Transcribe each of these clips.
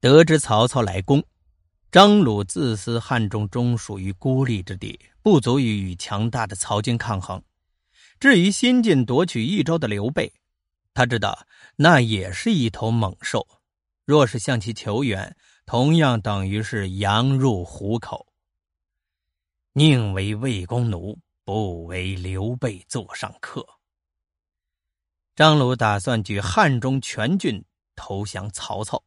得知曹操来攻，张鲁自私汉中终属于孤立之地，不足以与强大的曹军抗衡。至于新晋夺取益州的刘备，他知道那也是一头猛兽，若是向其求援，同样等于是羊入虎口。宁为魏公奴，不为刘备座上客。张鲁打算举汉中全郡投降曹操，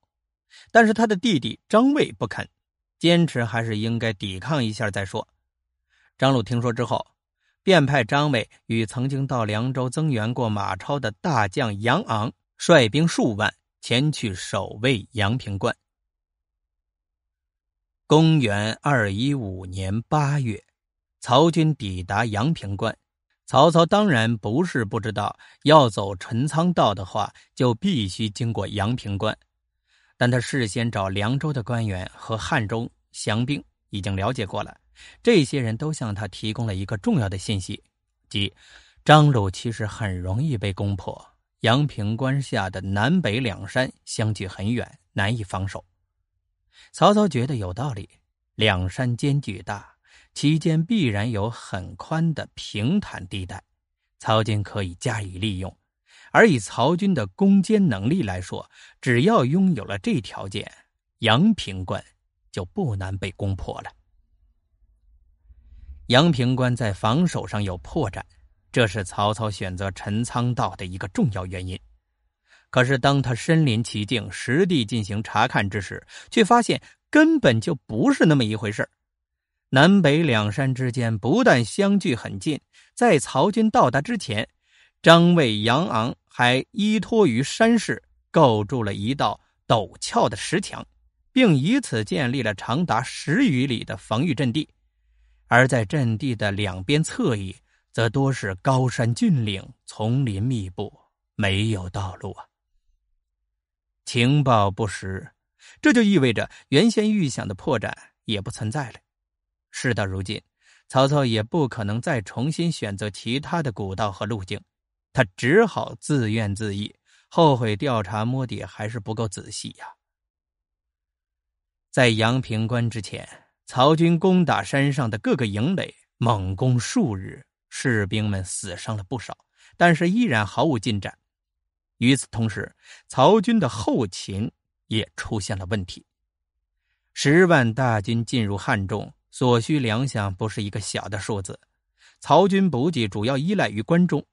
但是他的弟弟张卫不肯，坚持还是应该抵抗一下再说。张鲁听说之后，便派张卫与曾经到凉州增援过马超的大将杨昂率兵数万前去守卫阳平关。公元二一五年八月，曹军抵达阳平关。曹操当然不是不知道，要走陈仓道的话，就必须经过阳平关。但他事先找凉州的官员和汉中降兵，已经了解过了。这些人都向他提供了一个重要的信息，即张鲁其实很容易被攻破。阳平关下的南北两山相距很远，难以防守。曹操觉得有道理，两山间距大，其间必然有很宽的平坦地带，曹军可以加以利用。而以曹军的攻坚能力来说，只要拥有了这条件，阳平关就不难被攻破了。阳平关在防守上有破绽，这是曹操选择陈仓道的一个重要原因。可是，当他身临其境、实地进行查看之时，却发现根本就不是那么一回事南北两山之间不但相距很近，在曹军到达之前，张卫、杨昂还依托于山势构筑了一道陡峭的石墙，并以此建立了长达十余里的防御阵地。而在阵地的两边侧翼，则多是高山峻岭、丛林密布，没有道路啊。情报不实，这就意味着原先预想的破绽也不存在了。事到如今，曹操也不可能再重新选择其他的古道和路径，他只好自怨自艾，后悔调查摸底还是不够仔细呀。在阳平关之前，曹军攻打山上的各个营垒，猛攻数日，士兵们死伤了不少，但是依然毫无进展。与此同时，曹军的后勤也出现了问题。十万大军进入汉中，所需粮饷不是一个小的数字。曹军补给主要依赖于关中，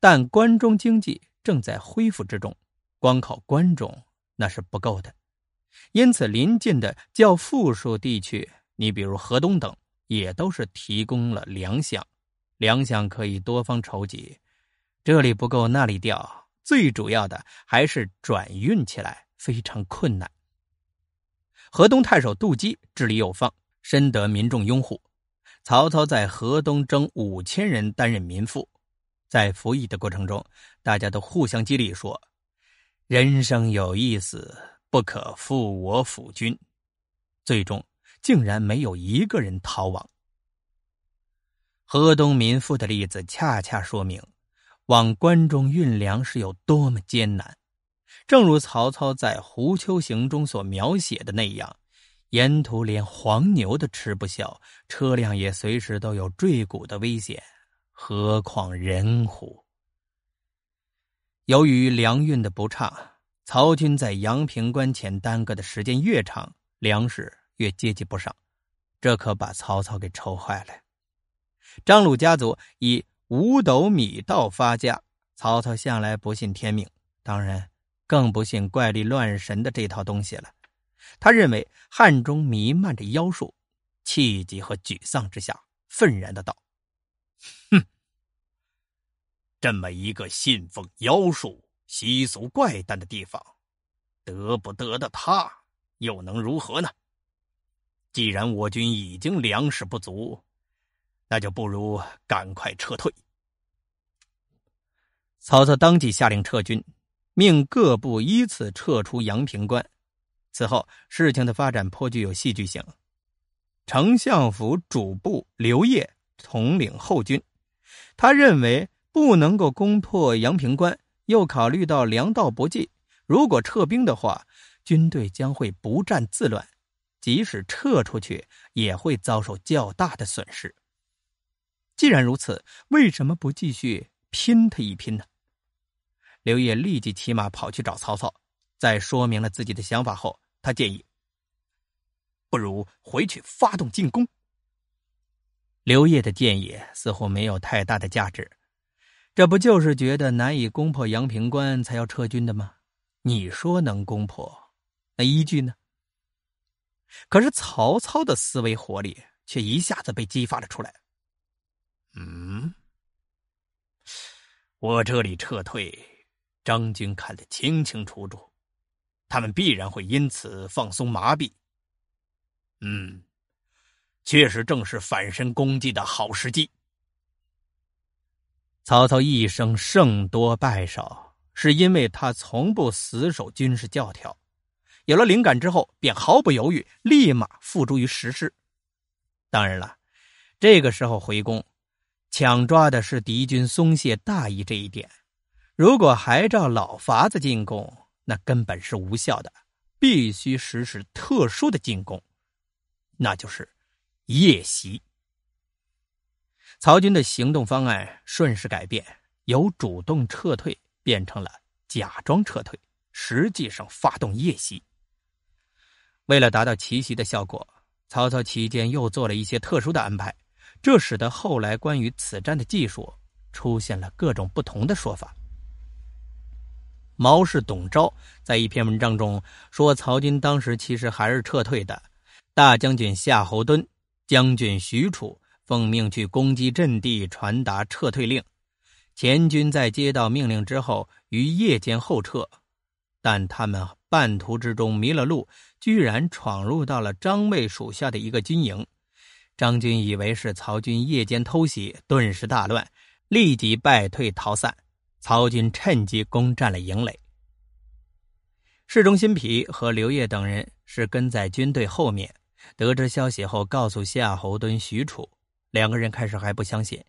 但关中经济正在恢复之中，光靠关中那是不够的。因此，临近的较富庶地区，你比如河东等，也都是提供了粮饷。粮饷可以多方筹集，这里不够，那里调。最主要的还是转运起来非常困难。河东太守杜基治理有方，深得民众拥护。曹操在河东征五千人担任民妇，在服役的过程中，大家都互相激励说：“人生有一死，不可负我府君。”最终竟然没有一个人逃亡。河东民妇的例子恰恰说明。往关中运粮是有多么艰难，正如曹操在《胡秋行》中所描写的那样，沿途连黄牛都吃不消，车辆也随时都有坠谷的危险，何况人乎？由于粮运的不畅，曹军在阳平关前耽搁的时间越长，粮食越接济不上，这可把曹操给愁坏了。张鲁家族以。五斗米道发家，曹操向来不信天命，当然更不信怪力乱神的这套东西了。他认为汉中弥漫着妖术，气急和沮丧之下，愤然的道：“哼，这么一个信奉妖术、习俗怪诞的地方，得不得的他又能如何呢？既然我军已经粮食不足。”那就不如赶快撤退。曹操当即下令撤军，命各部依次撤出阳平关。此后，事情的发展颇具有戏剧性。丞相府主簿刘烨统领后军，他认为不能够攻破阳平关，又考虑到粮道不济，如果撤兵的话，军队将会不战自乱，即使撤出去，也会遭受较大的损失。既然如此，为什么不继续拼他一拼呢？刘烨立即骑马跑去找曹操，在说明了自己的想法后，他建议：“不如回去发动进攻。”刘烨的建议似乎没有太大的价值，这不就是觉得难以攻破阳平关才要撤军的吗？你说能攻破，那依据呢？可是曹操的思维活力却一下子被激发了出来。嗯，我这里撤退，张军看得清清楚楚，他们必然会因此放松麻痹。嗯，确实正是反身攻击的好时机。曹操一生胜多败少，是因为他从不死守军事教条，有了灵感之后，便毫不犹豫，立马付诸于实施。当然了，这个时候回攻。抢抓的是敌军松懈大意这一点，如果还照老法子进攻，那根本是无效的。必须实施特殊的进攻，那就是夜袭。曹军的行动方案顺势改变，由主动撤退变成了假装撤退，实际上发动夜袭。为了达到奇袭的效果，曹操期间又做了一些特殊的安排。这使得后来关于此战的技术出现了各种不同的说法。毛氏董昭在一篇文章中说，曹军当时其实还是撤退的。大将军夏侯惇、将军许褚奉命去攻击阵地，传达撤退令。前军在接到命令之后，于夜间后撤，但他们半途之中迷了路，居然闯入到了张卫属下的一个军营。张军以为是曹军夜间偷袭，顿时大乱，立即败退逃散。曹军趁机攻占了营垒。侍中辛毗和刘烨等人是跟在军队后面，得知消息后告诉夏侯惇、许褚，两个人开始还不相信，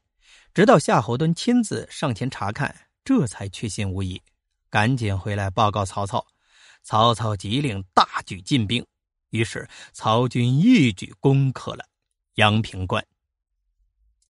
直到夏侯惇亲自上前查看，这才确信无疑，赶紧回来报告曹操。曹操急令大举进兵，于是曹军一举攻克了。阳平关。